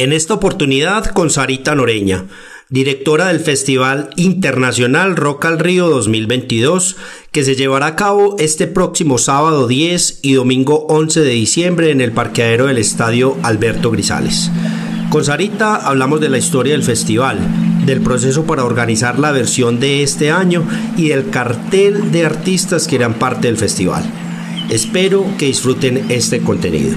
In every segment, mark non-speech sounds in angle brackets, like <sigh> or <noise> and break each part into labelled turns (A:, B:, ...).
A: En esta oportunidad con Sarita Noreña, directora del Festival Internacional Rock al Río 2022, que se llevará a cabo este próximo sábado 10 y domingo 11 de diciembre en el parqueadero del Estadio Alberto Grisales. Con Sarita hablamos de la historia del festival, del proceso para organizar la versión de este año y del cartel de artistas que eran parte del festival. Espero que disfruten este contenido.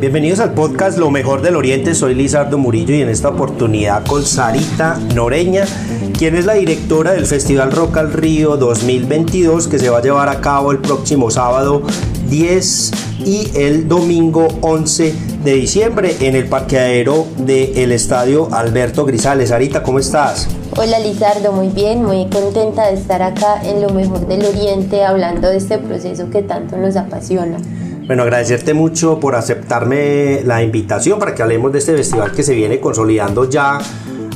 A: Bienvenidos al podcast Lo mejor del Oriente, soy Lizardo Murillo y en esta oportunidad con Sarita Noreña, quien es la directora del Festival Rock al Río 2022 que se va a llevar a cabo el próximo sábado 10 y el domingo 11 de diciembre en el parqueadero del Estadio Alberto Grisales. Sarita, ¿cómo estás?
B: Hola Lizardo, muy bien, muy contenta de estar acá en lo mejor del Oriente hablando de este proceso que tanto nos apasiona.
A: Bueno, agradecerte mucho por aceptarme la invitación para que hablemos de este festival que se viene consolidando ya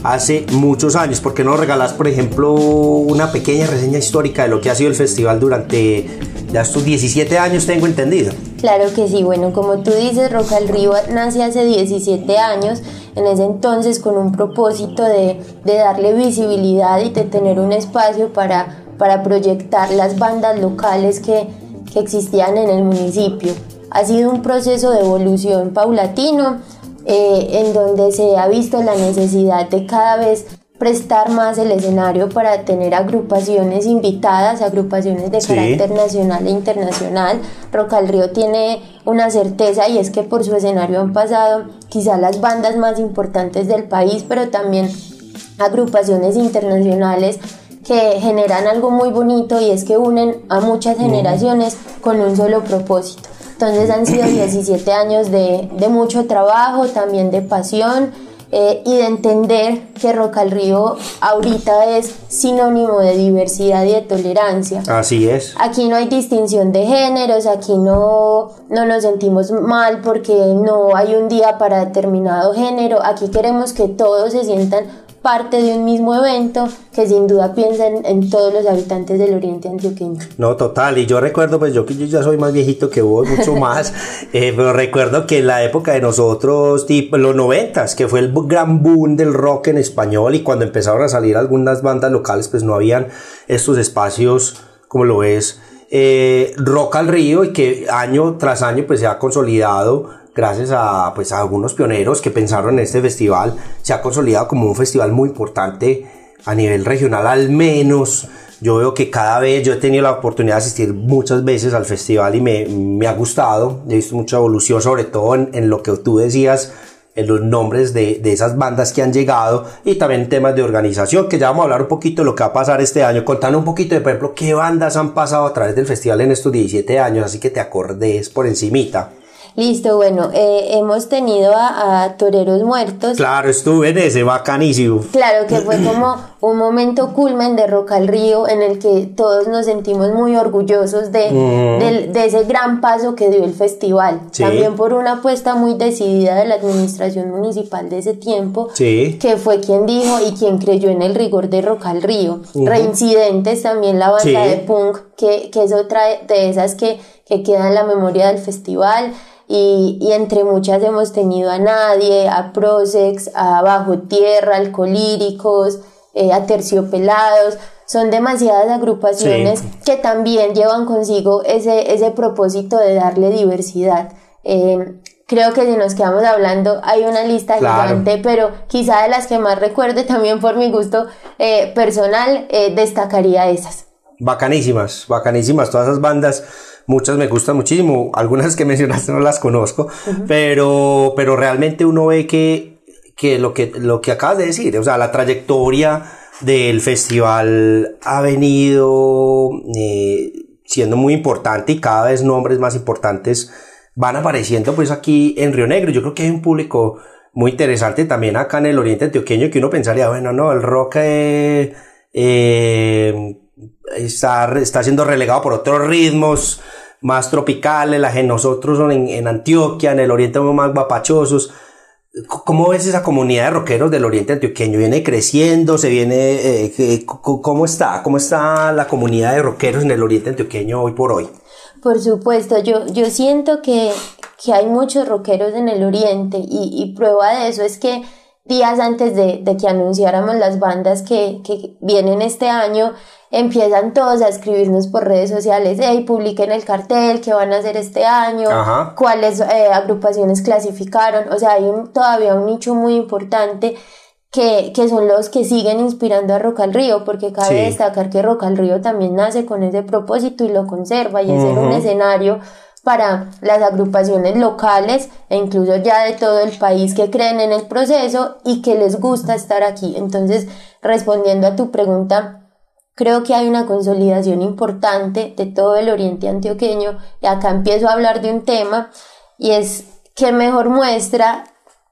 A: hace muchos años. ¿Por qué no regalas, por ejemplo, una pequeña reseña histórica de lo que ha sido el festival durante ya estos 17 años, tengo entendido?
B: Claro que sí, bueno, como tú dices, Roca al Río nace hace 17 años, en ese entonces con un propósito de, de darle visibilidad y de tener un espacio para, para proyectar las bandas locales que que existían en el municipio. Ha sido un proceso de evolución paulatino eh, en donde se ha visto la necesidad de cada vez prestar más el escenario para tener agrupaciones invitadas, agrupaciones de carácter nacional e internacional. Roca al Río tiene una certeza y es que por su escenario han pasado quizá las bandas más importantes del país, pero también agrupaciones internacionales que generan algo muy bonito y es que unen a muchas generaciones con un solo propósito. Entonces han sido <clears throat> 17 años de, de mucho trabajo, también de pasión eh, y de entender que Roca al Río ahorita es sinónimo de diversidad y de tolerancia.
A: Así es.
B: Aquí no hay distinción de géneros, aquí no, no nos sentimos mal porque no hay un día para determinado género, aquí queremos que todos se sientan parte de un mismo evento que sin duda piensa en, todos los habitantes del oriente antioqueño.
A: No, total, y yo recuerdo, pues yo que yo ya soy más viejito que vos, mucho <laughs> más, eh, pero recuerdo que en la época de nosotros, tipo los noventas, que fue el gran boom del rock en español y cuando empezaron a salir algunas bandas locales, pues no habían estos espacios como lo es eh, Rock al Río y que año tras año pues se ha consolidado gracias a, pues, a algunos pioneros que pensaron en este festival, se ha consolidado como un festival muy importante a nivel regional al menos. Yo veo que cada vez yo he tenido la oportunidad de asistir muchas veces al festival y me, me ha gustado. He visto mucha evolución, sobre todo en, en lo que tú decías, en los nombres de, de, esas bandas que han llegado y también temas de organización, que ya vamos a hablar un poquito de lo que va a pasar este año, contando un poquito de, por ejemplo, qué bandas han pasado a través del festival en estos 17 años, así que te acordes por encimita.
B: Listo, bueno, eh, hemos tenido a, Toreros Muertos.
A: Claro, estuve en ese, bacanísimo.
B: Claro, que fue como un momento culmen de Roca al Río en el que todos nos sentimos muy orgullosos de, de, ese gran paso que dio el festival. También por una apuesta muy decidida de la administración municipal de ese tiempo, que fue quien dijo y quien creyó en el rigor de Roca al Río. Reincidentes también la banda de punk, que, que es otra de esas que, que queda en la memoria del festival y, entre muchas hemos tenido a Nadie, a Prosex, a Bajo Tierra, Alcolíricos, eh, a Terciopelados. Son demasiadas agrupaciones que también llevan consigo ese, ese propósito de darle diversidad. Eh, creo que si nos quedamos hablando hay una lista gigante, pero quizá de las que más recuerde también por mi gusto eh, personal destacaría esas.
A: Bacanísimas, bacanísimas todas esas bandas. Muchas me gustan muchísimo, <laughs> algunas que mencionaste no las conozco, pero, pero realmente uno ve que, que, lo que lo que acabas de decir, o sea, la trayectoria del festival ha venido eh, siendo muy importante y cada vez nombres más importantes van apareciendo pues aquí en Río Negro. Yo creo que hay un público muy interesante también acá en el oriente antioqueño que uno pensaría, bueno, no, el rock eh, eh, está, está siendo relegado por otros ritmos más tropicales, la gente, nosotros son en, en Antioquia, en el oriente más guapachosos. ¿Cómo ves esa comunidad de rockeros del oriente antioqueño? ¿Viene creciendo? ¿Se viene? Eh, ¿Cómo está? ¿Cómo está la comunidad de rockeros en el oriente antioqueño hoy por hoy?
B: Por supuesto, yo, yo siento que, que hay muchos rockeros en el oriente y, y prueba de eso es que días antes de, de que anunciáramos las bandas que, que, vienen este año, empiezan todos a escribirnos por redes sociales, hey, publiquen el cartel, qué van a hacer este año, cuáles eh, agrupaciones clasificaron, o sea, hay un, todavía un nicho muy importante que, que, son los que siguen inspirando a Rock al Río, porque cabe destacar que Rock al Río también nace con ese propósito y lo conserva y es un escenario para las agrupaciones locales e incluso ya de todo el país que creen en el proceso y que les gusta estar aquí. Entonces, respondiendo a tu pregunta, creo que hay una consolidación importante de todo el oriente antioqueño y acá empiezo a hablar de un tema y es que mejor muestra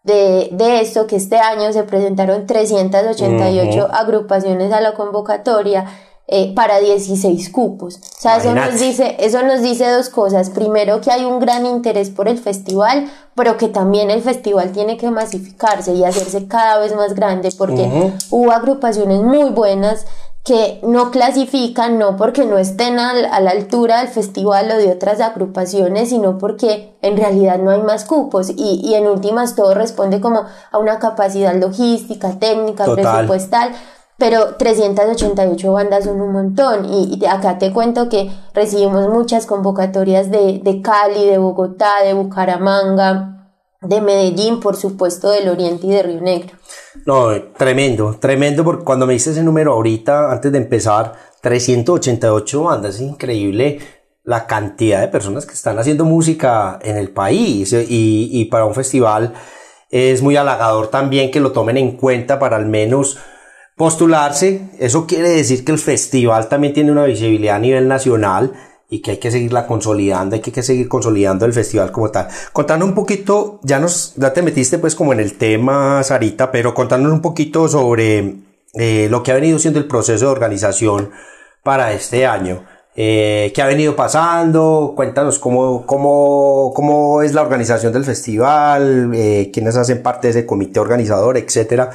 B: de, de esto que este año se presentaron 388 agrupaciones a la convocatoria eh, para 16 cupos. O sea, eso nos, dice, eso nos dice dos cosas. Primero, que hay un gran interés por el festival, pero que también el festival tiene que masificarse y hacerse cada vez más grande, porque hubo agrupaciones muy buenas que no clasifican, no porque no estén a la altura del festival o de otras agrupaciones, sino porque en realidad no hay más cupos. Y, y en últimas todo responde como a una capacidad logística, técnica, presupuestal pero 388 bandas son un montón. Y, acá te cuento que recibimos muchas convocatorias de, de Cali, de Bogotá, de Bucaramanga, de Medellín, por supuesto del Oriente y de Río Negro.
A: No, tremendo, tremendo, porque cuando me dices ese número ahorita, antes de empezar, 388 bandas, es increíble la cantidad de personas que están haciendo música en el país y, y para un festival es muy halagador también que lo tomen en cuenta para al menos postularse. Eso quiere decir que el festival también tiene una visibilidad a nivel nacional y que hay que seguirla consolidando, hay que, seguir consolidando el festival como tal. Contando un poquito, ya nos, ya te metiste pues como en el tema, Sarita, pero contándonos un poquito sobre eh, lo que ha venido siendo el proceso de organización para este año. Eh, ¿Qué ha venido pasando? Cuéntanos cómo, cómo, cómo es la organización del festival, eh, quiénes hacen parte de ese comité organizador, etcétera.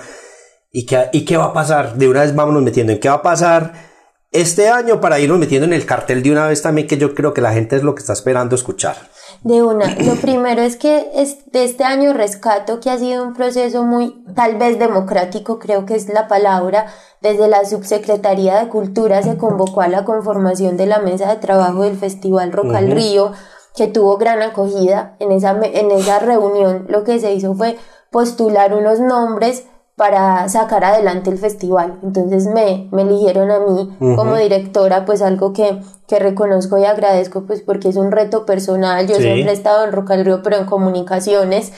A: ¿Y qué, ¿Y qué va a pasar? De una vez vámonos metiendo en qué va a pasar este año para irnos metiendo en el cartel de una vez también, que yo creo que la gente es lo que está esperando escuchar.
B: De una, lo primero es que de este año rescato que ha sido un proceso muy, tal vez democrático, creo que es la palabra, desde la Subsecretaría de Cultura se convocó a la conformación de la mesa de trabajo del Festival Rock al Río, que tuvo gran acogida. En esa, en esa reunión lo que se hizo fue postular unos nombres para sacar adelante el festival. Entonces me, me eligieron a mí como directora, pues algo que, que, reconozco y agradezco, pues porque es un reto personal. Yo siempre he estado en Rock al Río, pero en comunicaciones.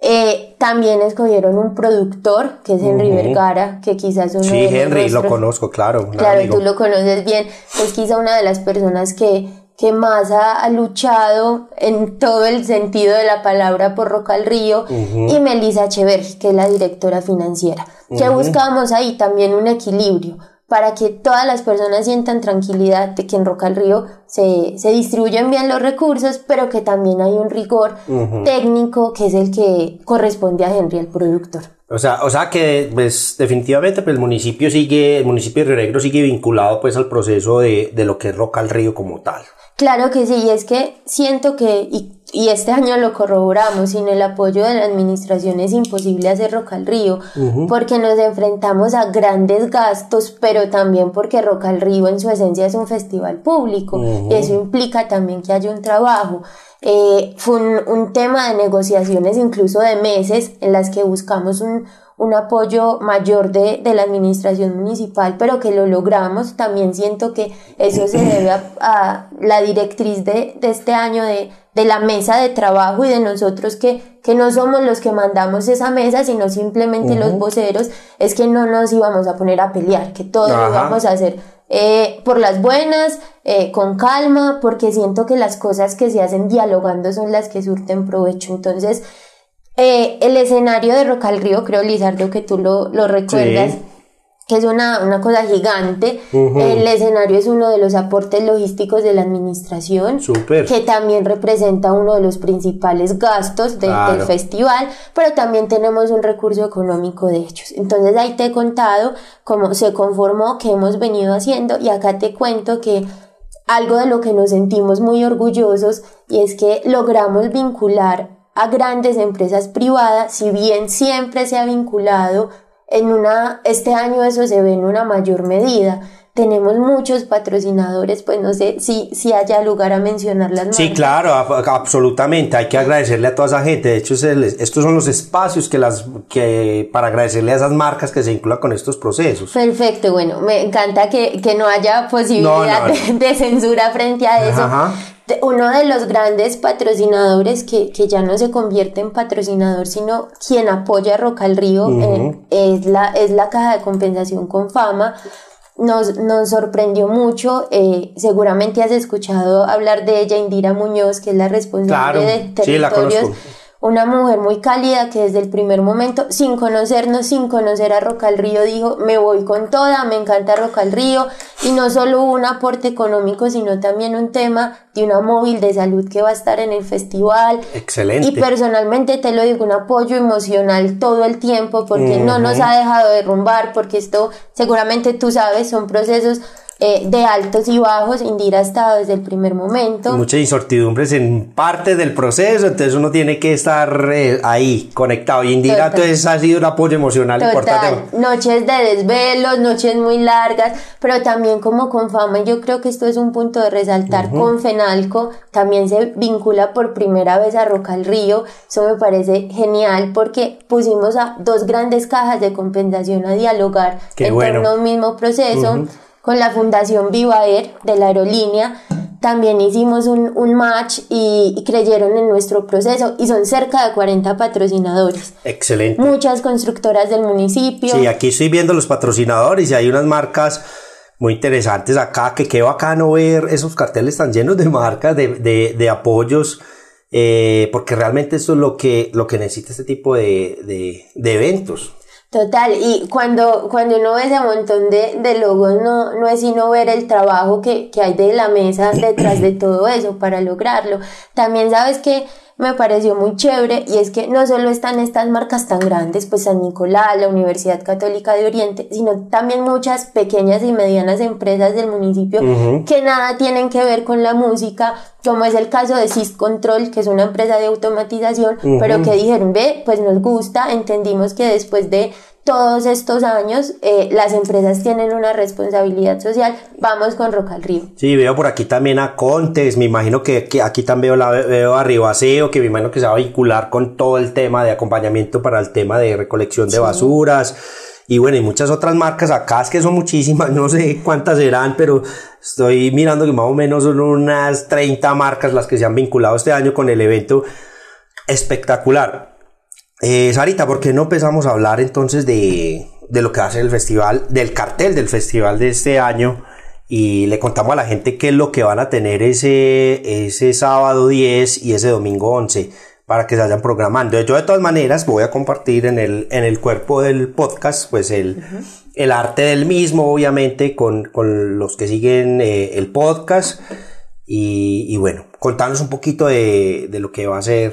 B: Eh, también escogieron un productor, que es Henry Vergara, que quizás uno
A: Sí, Henry, lo conozco, claro.
B: Claro, tú lo conoces bien. Es quizá una de las personas que que más ha, luchado en todo el sentido de la palabra por Roca al Río, y Melissa Echeverri, que es la directora financiera. Que buscamos ahí también un equilibrio para que todas las personas sientan tranquilidad de que en Roca al Río se, se distribuyen bien los recursos, pero que también hay un rigor técnico que es el que corresponde a Henry, el productor.
A: O sea, o sea que pues, definitivamente pues, el municipio sigue, el municipio de Río Negro sigue vinculado pues al proceso de, de lo que es Roca al Río como tal.
B: Claro que sí, y es que siento que, y, este año lo corroboramos, sin el apoyo de la administración es imposible hacer Roca al Río, porque nos enfrentamos a grandes gastos, pero también porque Roca al Río en su esencia es un festival público, y eso implica también que haya un trabajo. Eh, fue un, un tema de negociaciones incluso de meses en las que buscamos un, un apoyo mayor de, de, la administración municipal, pero que lo logramos. También siento que eso se debe a, la directriz de, de, este año de, de la mesa de trabajo y de nosotros que, que no somos los que mandamos esa mesa, sino simplemente los voceros, es que no nos íbamos a poner a pelear, que todo lo íbamos a hacer eh, por las buenas, eh, con calma, porque siento que las cosas que se hacen dialogando son las que surten provecho. Entonces, eh, el escenario de Rock al Río, creo, Lizardo, que tú lo, lo recuerdas, que es una, una cosa gigante. El escenario es uno de los aportes logísticos de la administración, que también representa uno de los principales gastos del festival, pero también tenemos un recurso económico de ellos. Entonces ahí te he contado cómo se conformó, qué hemos venido haciendo y acá te cuento que algo de lo que nos sentimos muy orgullosos y es que logramos vincular a grandes empresas privadas, si bien siempre se ha vinculado en una, este año eso se ve en una mayor medida. Tenemos muchos patrocinadores, pues no sé si, si haya lugar a mencionar las marcas.
A: Sí, claro, absolutamente. Hay que agradecerle a toda esa gente. De hecho, estos son los espacios que las, que, para agradecerle a esas marcas que se vinculan con estos procesos.
B: Perfecto, bueno, me encanta que, que no haya posibilidad De, censura frente a eso. Ajá uno de los grandes patrocinadores que, que, ya no se convierte en patrocinador, sino quien apoya a Roca al Río eh, es, la, es la caja de compensación con fama. Nos, nos sorprendió mucho, eh, seguramente has escuchado hablar de ella, Indira Muñoz, que es la responsable de territorios una mujer muy cálida que desde el primer momento, sin conocernos, sin conocer a Roca al Río, dijo, me voy con toda, me encanta Roca al Río, y no solo un aporte económico, sino también un tema de una móvil de salud que va a estar en el festival.
A: Excelente.
B: Y personalmente te lo digo, un apoyo emocional todo el tiempo, porque no nos ha dejado derrumbar, porque esto seguramente tú sabes, son procesos eh, de altos y bajos. Indira ha estado desde el primer momento.
A: Muchas incertidumbres en parte del proceso, entonces uno tiene que estar eh, ahí, conectado. Y Indira entonces ha sido un apoyo emocional importante.
B: Noches de desvelos, noches muy largas, pero también como con fama, yo creo que esto es un punto de resaltar, con Fenalco también se vincula por primera vez a Roca al Río, eso me parece genial porque pusimos a dos grandes cajas de compensación a dialogar en torno a un mismo proceso con la Fundación Viva Air de la aerolínea. También hicimos un, un match y, creyeron en nuestro proceso y son cerca de 40 patrocinadores.
A: Excelente.
B: Muchas constructoras del municipio.
A: Sí, aquí estoy viendo los patrocinadores y hay unas marcas muy interesantes acá, que qué bacano ver esos carteles tan llenos de marcas, de, de, de apoyos, eh, porque realmente eso es lo que, lo que necesita este tipo de, de, de eventos.
B: Total, y cuando, cuando uno ve ese montón de, de logos, no, no es sino ver el trabajo que, que hay de la mesa detrás de todo eso para lograrlo. También sabes que me pareció muy chévere y es que no solo están estas marcas tan grandes, pues San Nicolás, la Universidad Católica de Oriente, sino también muchas pequeñas y medianas empresas del municipio que nada tienen que ver con la música, como es el caso de Sys Control, que es una empresa de automatización, pero que dijeron, ve, pues nos gusta, entendimos que después de todos estos años eh, las empresas tienen una responsabilidad social. Vamos con Roca al Río.
A: Sí, veo por aquí también a Contes, me imagino que, aquí también veo, la, veo a Ribaseo, que me imagino que se va a vincular con todo el tema de acompañamiento para el tema de recolección de basuras. Y bueno, y muchas otras marcas acá, es que son muchísimas, <laughs> no sé cuántas serán, pero estoy mirando que más o menos son unas 30 marcas las que se han vinculado este año con el evento espectacular. Eh, Sarita, ¿por qué no empezamos a hablar entonces de, de, lo que va a ser el festival, del cartel del festival de este año? Y le contamos a la gente qué es lo que van a tener ese, ese sábado 10 y ese domingo 11 para que se vayan programando. Yo de todas maneras voy a compartir en el, en el cuerpo del podcast pues el, el arte del mismo, obviamente, con, con los que siguen eh, el podcast. Y, y, bueno, contanos un poquito de, de lo que va a ser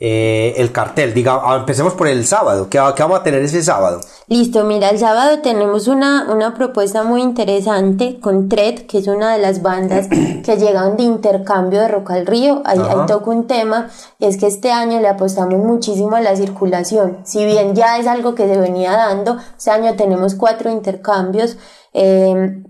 A: eh, el cartel. Diga, ah, empecemos por el sábado. ¿Qué, vamos a tener ese sábado?
B: Listo, mira, el sábado tenemos una, una propuesta muy interesante con Tred, que es una de las bandas <clears throat> que llegan de intercambio de Rock al Río. Ahí, ahí toco un tema, y es que este año le apostamos muchísimo a la circulación. Si bien ya es algo que se venía dando, este año tenemos cuatro intercambios. Eh,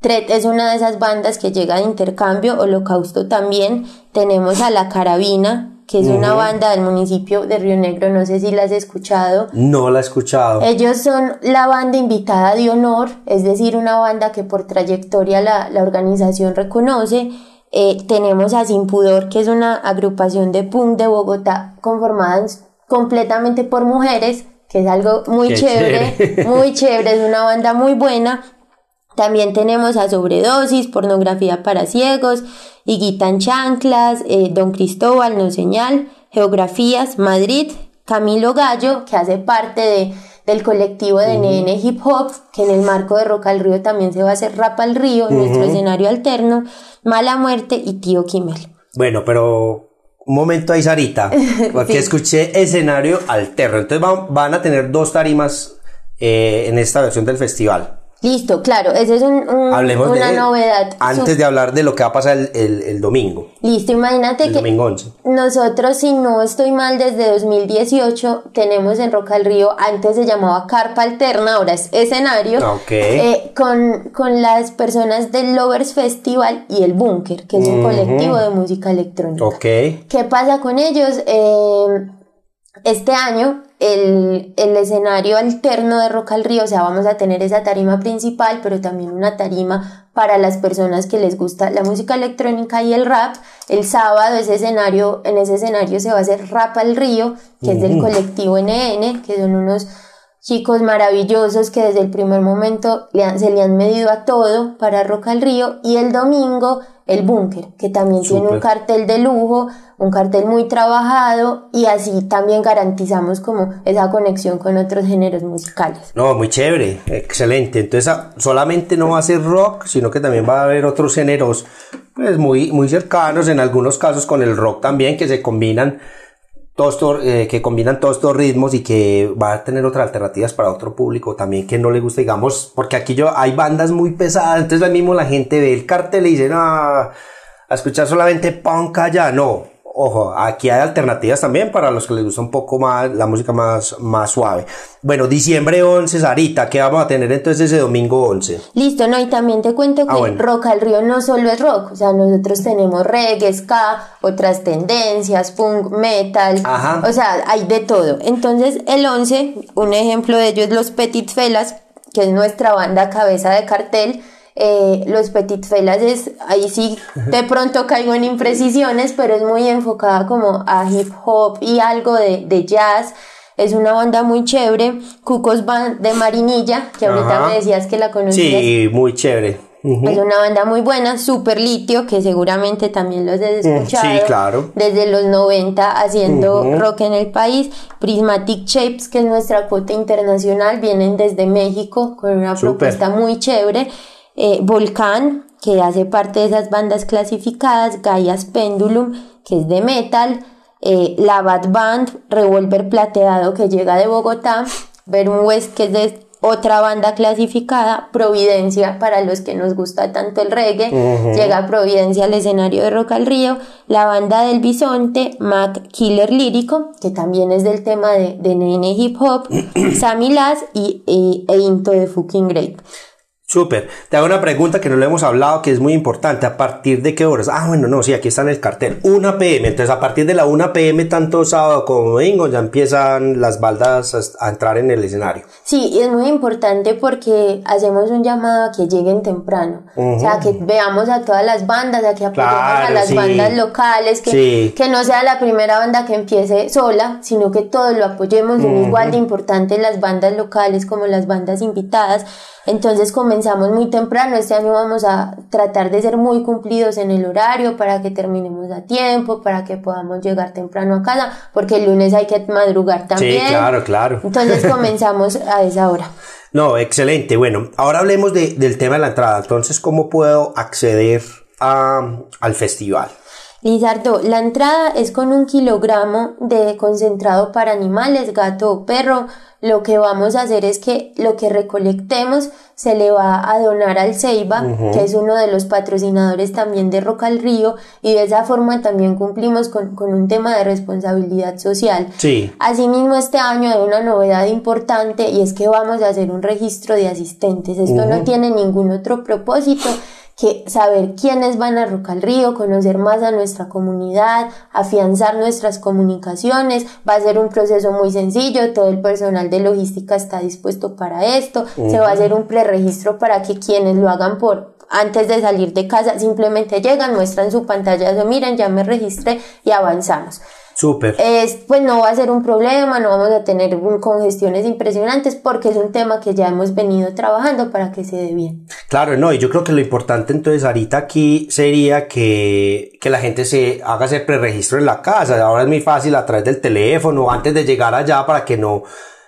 B: Tret es una de esas bandas que llega de intercambio, Holocausto también, tenemos a La Carabina, que es una banda del municipio de Río Negro, no sé si la has escuchado.
A: No la he escuchado.
B: Ellos son la banda invitada de honor, es decir, una banda que por trayectoria la, la organización reconoce. Eh, tenemos a Sin Pudor, que es una agrupación de punk de Bogotá conformada completamente por mujeres, que es algo muy chévere, chévere, muy chévere, es una banda muy buena. También tenemos a Sobredosis, Pornografía para Ciegos, Higuita Chanclas, eh, Don Cristóbal, No Señal, Geografías, Madrid, Camilo Gallo, que hace parte de, del colectivo de NN Hip Hop, que en el marco de Rock al Río también se va a hacer Rap al Río, nuestro escenario alterno, Mala Muerte y Tío Kimmel.
A: Bueno, pero un momento ahí, Sarita, <laughs> porque escuché escenario alterno. Entonces van, van a tener dos tarimas eh, en esta versión del festival.
B: Listo, claro, esa es un, una novedad.
A: Antes de hablar de lo que va a pasar el, el, domingo.
B: Listo, imagínate
A: el
B: que
A: domingo 11.
B: nosotros, si no estoy mal, desde 2018 tenemos en Roca al Río, antes se llamaba Carpa Alterna, ahora es escenario,
A: okay.
B: eh, con, con las personas del Lovers Festival y el Búnker, que es un colectivo de música electrónica.
A: Okay.
B: ¿Qué pasa con ellos? Eh, este año el, el, escenario alterno de Rock al Río, o sea, vamos a tener esa tarima principal, pero también una tarima para las personas que les gusta la música electrónica y el rap. El sábado ese escenario, en ese escenario se va a hacer Rap al Río, que es del colectivo NN, que son unos chicos maravillosos que desde el primer momento se le han medido a todo para Rock al Río y el domingo el búnker, que también tiene un cartel de lujo, un cartel muy trabajado y así también garantizamos como esa conexión con otros géneros musicales.
A: No, muy chévere, excelente. Entonces ah, solamente no va a ser rock, sino que también va a haber otros géneros pues muy, muy cercanos, en algunos casos con el rock también, que se combinan todos eh, que combinan todos estos ritmos y que va a tener otras alternativas para otro público también que no le gusta, digamos, porque aquí yo hay bandas muy pesadas, entonces ahí mismo la gente ve el cartel y dice, no, a escuchar solamente punk allá, no, ojo, aquí hay alternativas también para los que les gusta un poco más la música más, más suave. Bueno, diciembre 11, Sarita, ¿qué vamos a tener entonces ese domingo 11?
B: Listo, no, y también te cuento que
A: Ah,
B: Rock al Río no solo es rock, o sea, nosotros tenemos reggae, ska, otras tendencias, punk, metal,
A: Ajá.
B: o sea, hay de todo. Entonces, el 11, un ejemplo de ello es los Petit Felas, que es nuestra banda cabeza de cartel, eh, los Petit Felas es, ahí sí de <laughs> pronto caigo en imprecisiones, pero es muy enfocada como a hip hop y algo de, de jazz. Es una banda muy chévere. Cucos Band de Marinilla, que ahorita
A: Ajá.
B: me decías que la conocías.
A: Sí, muy chévere.
B: Es una banda muy buena, Super Litio, que seguramente también los has escuchado.
A: Mm, sí, claro.
B: Desde los 90 haciendo rock en el país. Prismatic Shapes, que es nuestra cuota internacional, vienen desde México con una propuesta muy chévere. Eh, Volcán, que hace parte de esas bandas clasificadas. Gaia's Pendulum, que es de metal. Eh, la Bad Band, Revolver Plateado, que llega de Bogotá. Verum West, que es de otra banda clasificada, Providencia, para los que nos gusta tanto el reggae, llega Providencia al escenario de Rock al Río, la banda del Bisonte, Mac Killer Lírico, que también es del tema de, de NN Hip Hop, <clears throat> Sammy Lass y, y- e Into de Fucking Great.
A: Súper. Te hago una pregunta que no le hemos hablado, que es muy importante. ¿A partir de qué horas? Ah, bueno, no, sí, aquí está en el cartel. 1 pm. Entonces, a partir de la 1 pm, tanto sábado como domingo, ya empiezan las baldas a, a entrar en el escenario.
B: Sí, y es muy importante porque hacemos un llamado a que lleguen temprano. O sea, que veamos a todas las bandas, a que apoyemos a
A: Claro,
B: las
A: sí.
B: bandas locales, que,
A: Sí.
B: que no sea la primera banda que empiece sola, sino que todos lo apoyemos. Son igual de importantes las bandas locales como las bandas invitadas. Entonces comenzamos muy temprano. Este año vamos a tratar de ser muy cumplidos en el horario para que terminemos a tiempo, para que podamos llegar temprano a casa, porque el lunes hay que madrugar también.
A: Sí, claro, claro.
B: Entonces <laughs> comenzamos a esa hora.
A: No, excelente. Bueno, ahora hablemos de- del tema de la entrada. Entonces, ¿cómo puedo acceder a- al festival?
B: Lizardo, la entrada es con un kilogramo de concentrado para animales, gato o perro. Lo que vamos a hacer es que lo que recolectemos se le va a donar al Ceiba, que es uno de los patrocinadores también de Roca al Río, y de esa forma también cumplimos con, con un tema de responsabilidad social.
A: Sí.
B: Asimismo, este año hay una novedad importante y es que vamos a hacer un registro de asistentes. Esto no tiene ningún otro propósito que saber quiénes van a Rock al Río, conocer más a nuestra comunidad, afianzar nuestras comunicaciones, va a ser un proceso muy sencillo, todo el personal de logística está dispuesto para esto, se va a hacer un preregistro para que quienes lo hagan por antes de salir de casa simplemente llegan, muestran su pantalla, miren, ya me registré y avanzamos.
A: Súper.
B: Es, pues no va a ser un problema, no vamos a tener congestiones impresionantes porque es un tema que ya hemos venido trabajando para que se dé bien.
A: Claro, no, y yo creo que lo importante entonces ahorita aquí sería que, que la gente se haga ese preregistro en la casa. Ahora es muy fácil a través del teléfono, antes de llegar allá para que no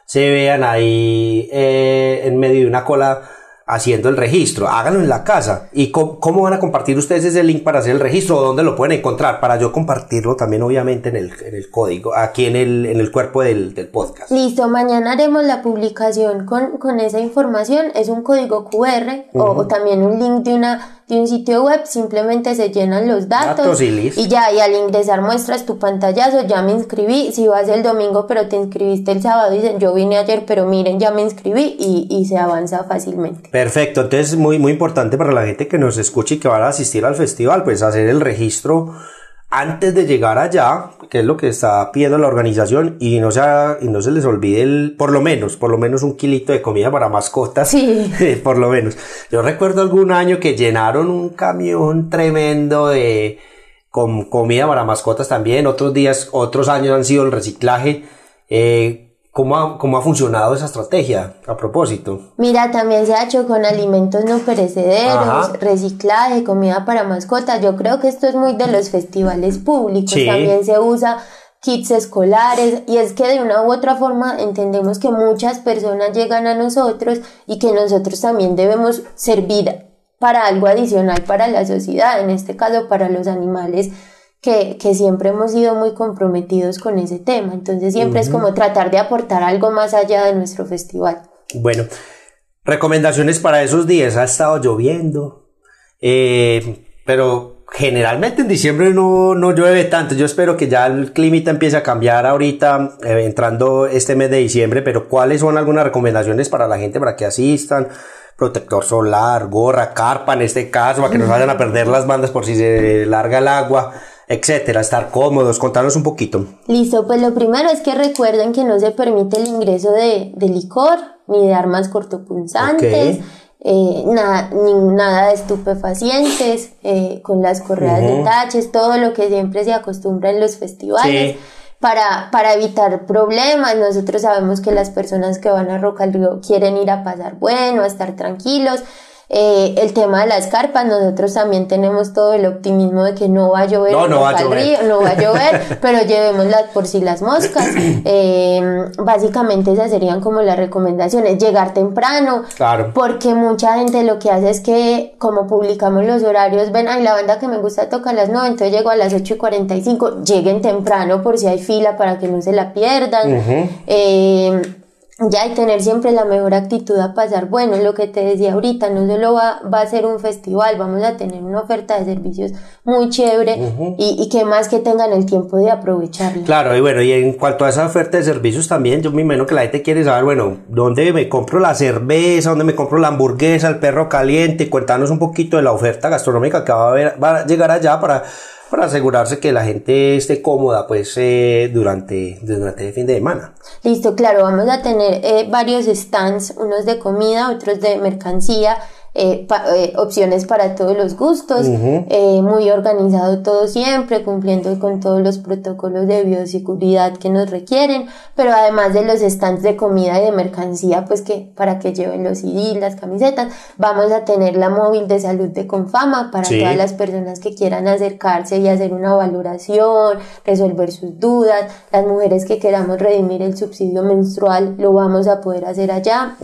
A: se vean ahí eh, en medio de una cola haciendo el registro. Háganlo en la casa. ¿Y cómo, van a compartir ustedes ese link para hacer el registro? ¿O dónde lo pueden encontrar? Para yo compartirlo también, obviamente, en el, en el código, aquí en el, en el cuerpo del, del, podcast.
B: Listo, mañana haremos la publicación con, con esa información. Es un código QR o también un link de una de un sitio web, simplemente se llenan los datos, y, ya, y al ingresar muestras tu pantallazo, ya me inscribí, si vas el domingo pero te inscribiste el sábado, dicen yo vine ayer pero miren ya me inscribí y, y se avanza fácilmente.
A: Perfecto, entonces muy, muy importante para la gente que nos escuche y que va a asistir al festival, pues hacer el registro antes de llegar allá, que es lo que está pidiendo la organización, y no, se, y no se les olvide el, por lo menos, por lo menos un kilito de comida para mascotas.
B: Sí. <laughs>
A: por lo menos. Yo recuerdo algún año que llenaron un camión tremendo de, con comida para mascotas también. Otros días, otros años han sido el reciclaje. Eh, ¿Cómo ha, ¿Cómo ha funcionado esa estrategia a propósito?
B: Mira, también se ha hecho con alimentos no perecederos, reciclaje, comida para mascotas. Yo creo que esto es muy de los festivales públicos. También se usa kits escolares y es que de una u otra forma entendemos que muchas personas llegan a nosotros y que nosotros también debemos servir para algo adicional para la sociedad, en este caso para los animales que, que, siempre hemos sido muy comprometidos con ese tema. Entonces siempre es como tratar de aportar algo más allá de nuestro festival.
A: Bueno, recomendaciones para esos días. Ha estado lloviendo, eh, pero generalmente en diciembre no, no, llueve tanto. Yo espero que ya el clima empiece a cambiar ahorita, eh, entrando este mes de diciembre, pero ¿cuáles son algunas recomendaciones para la gente para que asistan? protector solar, gorra, carpa en este caso, para que no vayan a perder las bandas por si se larga el agua etcétera, estar cómodos, contanos un poquito.
B: Listo, pues lo primero es que recuerden que no se permite el ingreso de, licor ni de armas cortopunzantes. Eh, nada, ni, nada de estupefacientes, eh, con las correas de taches, todo lo que siempre se acostumbra en los festivales. Para, para evitar problemas, nosotros sabemos que las personas que van a Roca al Río quieren ir a pasar bueno, a estar tranquilos, eh, el tema de las carpas, nosotros también tenemos todo el optimismo de que no va a llover,
A: no, no va a llover.
B: no va a llover, <laughs> pero llevémoslas por si las moscas. Eh, <clears throat> básicamente esas serían como las recomendaciones, llegar temprano,
A: claro.
B: porque mucha gente lo que hace es que como publicamos los horarios, ven, ay, la banda que me gusta toca a las 9, entonces llego a las 8 y 45, lleguen temprano por si hay fila para que no se la pierdan. eh, ya y tener siempre la mejor actitud a pasar. Bueno, lo que te decía ahorita, no solo va, va a ser un festival, vamos a tener una oferta de servicios muy chévere y, y, que más que tengan el tiempo de aprovecharlo.
A: Claro, y bueno, y en cuanto a esa oferta de servicios también, yo me imagino que la gente quiere saber, bueno, ¿dónde me compro la cerveza? ¿Dónde me compro la hamburguesa, el perro caliente? Cuéntanos un poquito de la oferta gastronómica que va a, haber, va a llegar allá para para asegurarse que la gente esté cómoda pues eh, durante, durante el fin de semana.
B: Listo, claro, vamos a tener eh, varios stands, unos de comida, otros de mercancía, eh, eh, opciones para todos los gustos, eh, muy organizado todo siempre, cumpliendo con todos los protocolos de bioseguridad que nos requieren, pero además de los stands de comida y de mercancía, pues que para que lleven los CD, las camisetas, vamos a tener la móvil de salud de Confama para todas las personas que quieran acercarse y hacer una valoración, resolver sus dudas, las mujeres que queramos redimir el subsidio menstrual, lo vamos a poder hacer allá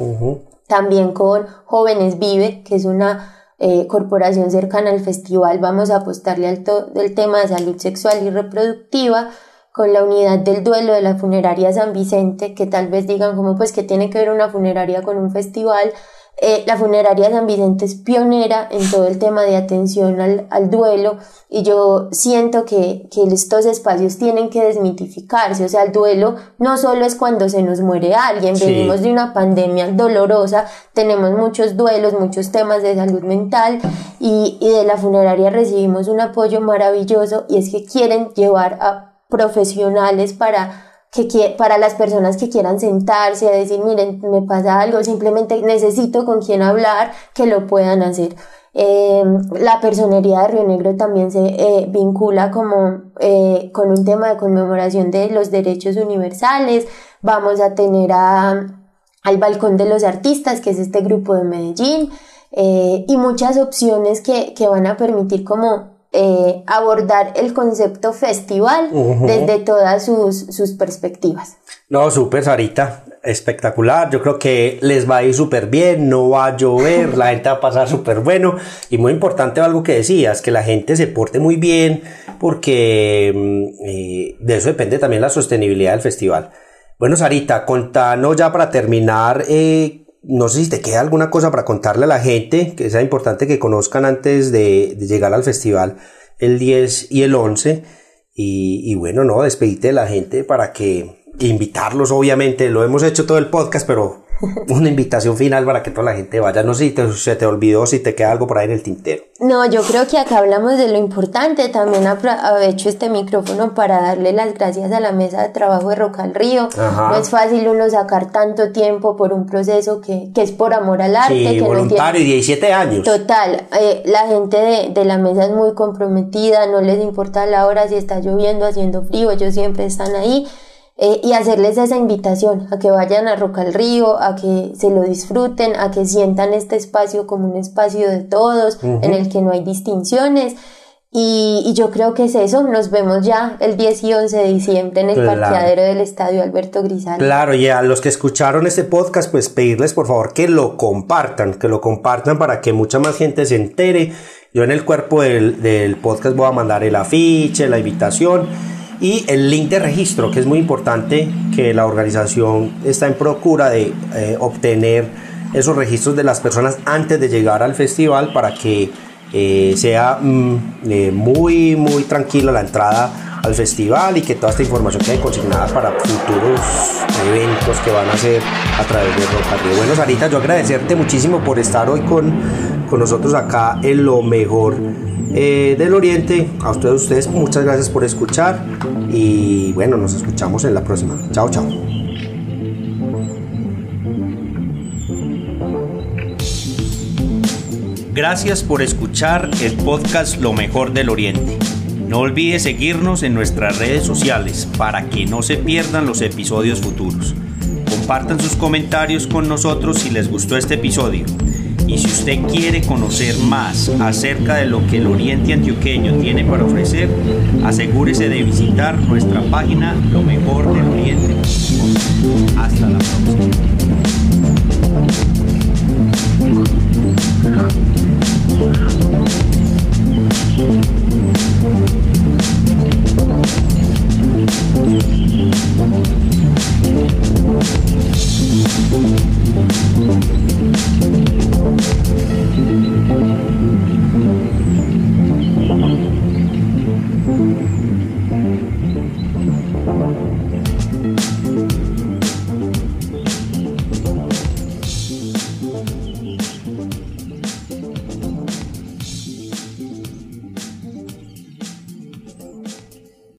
B: también con Jóvenes Vive, que es una eh, corporación cercana al festival. Vamos a apostarle al del tema de salud sexual y reproductiva con la unidad del duelo de la funeraria San Vicente, que tal vez digan como pues que tiene que ver una funeraria con un festival, eh, la funeraria San Vicente es pionera en todo el tema de atención al, al duelo y yo siento que, que, estos espacios tienen que desmitificarse, o sea, el duelo no solo es cuando se nos muere alguien, venimos de una pandemia dolorosa, tenemos muchos duelos, muchos temas de salud mental y, y de la funeraria recibimos un apoyo maravilloso y es que quieren llevar a profesionales para que para las personas que quieran sentarse a decir, miren, me pasa algo, simplemente necesito con quien hablar, que lo puedan hacer. Eh, la personería de Río Negro también se eh, vincula como eh, con un tema de conmemoración de los derechos universales. Vamos a tener a, al Balcón de los Artistas, que es este grupo de Medellín, y muchas opciones que, que van a permitir como eh, abordar el concepto festival desde todas sus, sus perspectivas.
A: No, súper, Sarita, espectacular. Yo creo que les va a ir súper bien, no va a llover, la gente va a pasar súper bueno. Y muy importante algo que decías, que la gente se porte muy bien, porque mm, eh, de eso depende también la sostenibilidad del festival. Bueno, Sarita, contanos ya para terminar. Eh, no sé si te queda alguna cosa para contarle a la gente, que sea importante que conozcan antes de, llegar al festival el 10 y el 11. Y, bueno, no, despedite de la gente para que invitarlos, obviamente, lo hemos hecho todo el podcast, pero <laughs> una invitación final para que toda la gente vaya. No sé si te, se te olvidó, si te queda algo por ahí en el tintero.
B: No, yo creo que acá hablamos de lo importante. También aprovecho este micrófono para darle las gracias a la mesa de trabajo de Roca al Río. No es fácil uno sacar tanto tiempo por un proceso que, que es por amor al arte.
A: Sí,
B: que
A: voluntario, y 17 años.
B: Total, eh, la gente de, de la mesa es muy comprometida, no les importa la hora, si está lloviendo, haciendo frío, ellos siempre están ahí. Eh, y hacerles esa invitación a que vayan a Roca al Río, a que se lo disfruten, a que sientan este espacio como un espacio de todos, en el que no hay distinciones. Y, y, yo creo que es eso, nos vemos ya el 10 y 11 de diciembre en el parqueadero del Estadio Alberto Grisal.
A: Claro, y a los que escucharon este podcast, pues pedirles por favor que lo compartan, que lo compartan para que mucha más gente se entere. Yo en el cuerpo del, del podcast voy a mandar el afiche, la invitación y el link de registro, que es muy importante que la organización está en procura de eh, obtener esos registros de las personas antes de llegar al festival para que eh, sea mm, eh, muy muy tranquila la entrada al festival y que toda esta información quede consignada para futuros eventos que van a ser a través de Roca Bueno, Sarita, yo agradecerte muchísimo por estar hoy con, con nosotros acá en lo mejor eh, del Oriente. A ustedes, ustedes, muchas gracias por escuchar y bueno, nos escuchamos en la próxima. Chao, chao. Gracias por escuchar el podcast Lo mejor del Oriente. No olvide seguirnos en nuestras redes sociales para que no se pierdan los episodios futuros. Compartan sus comentarios con nosotros si les gustó este episodio y si usted quiere conocer más acerca de lo que el Oriente Antioqueño tiene para ofrecer, asegúrese de visitar nuestra página Lo Mejor del Oriente. Hasta la próxima.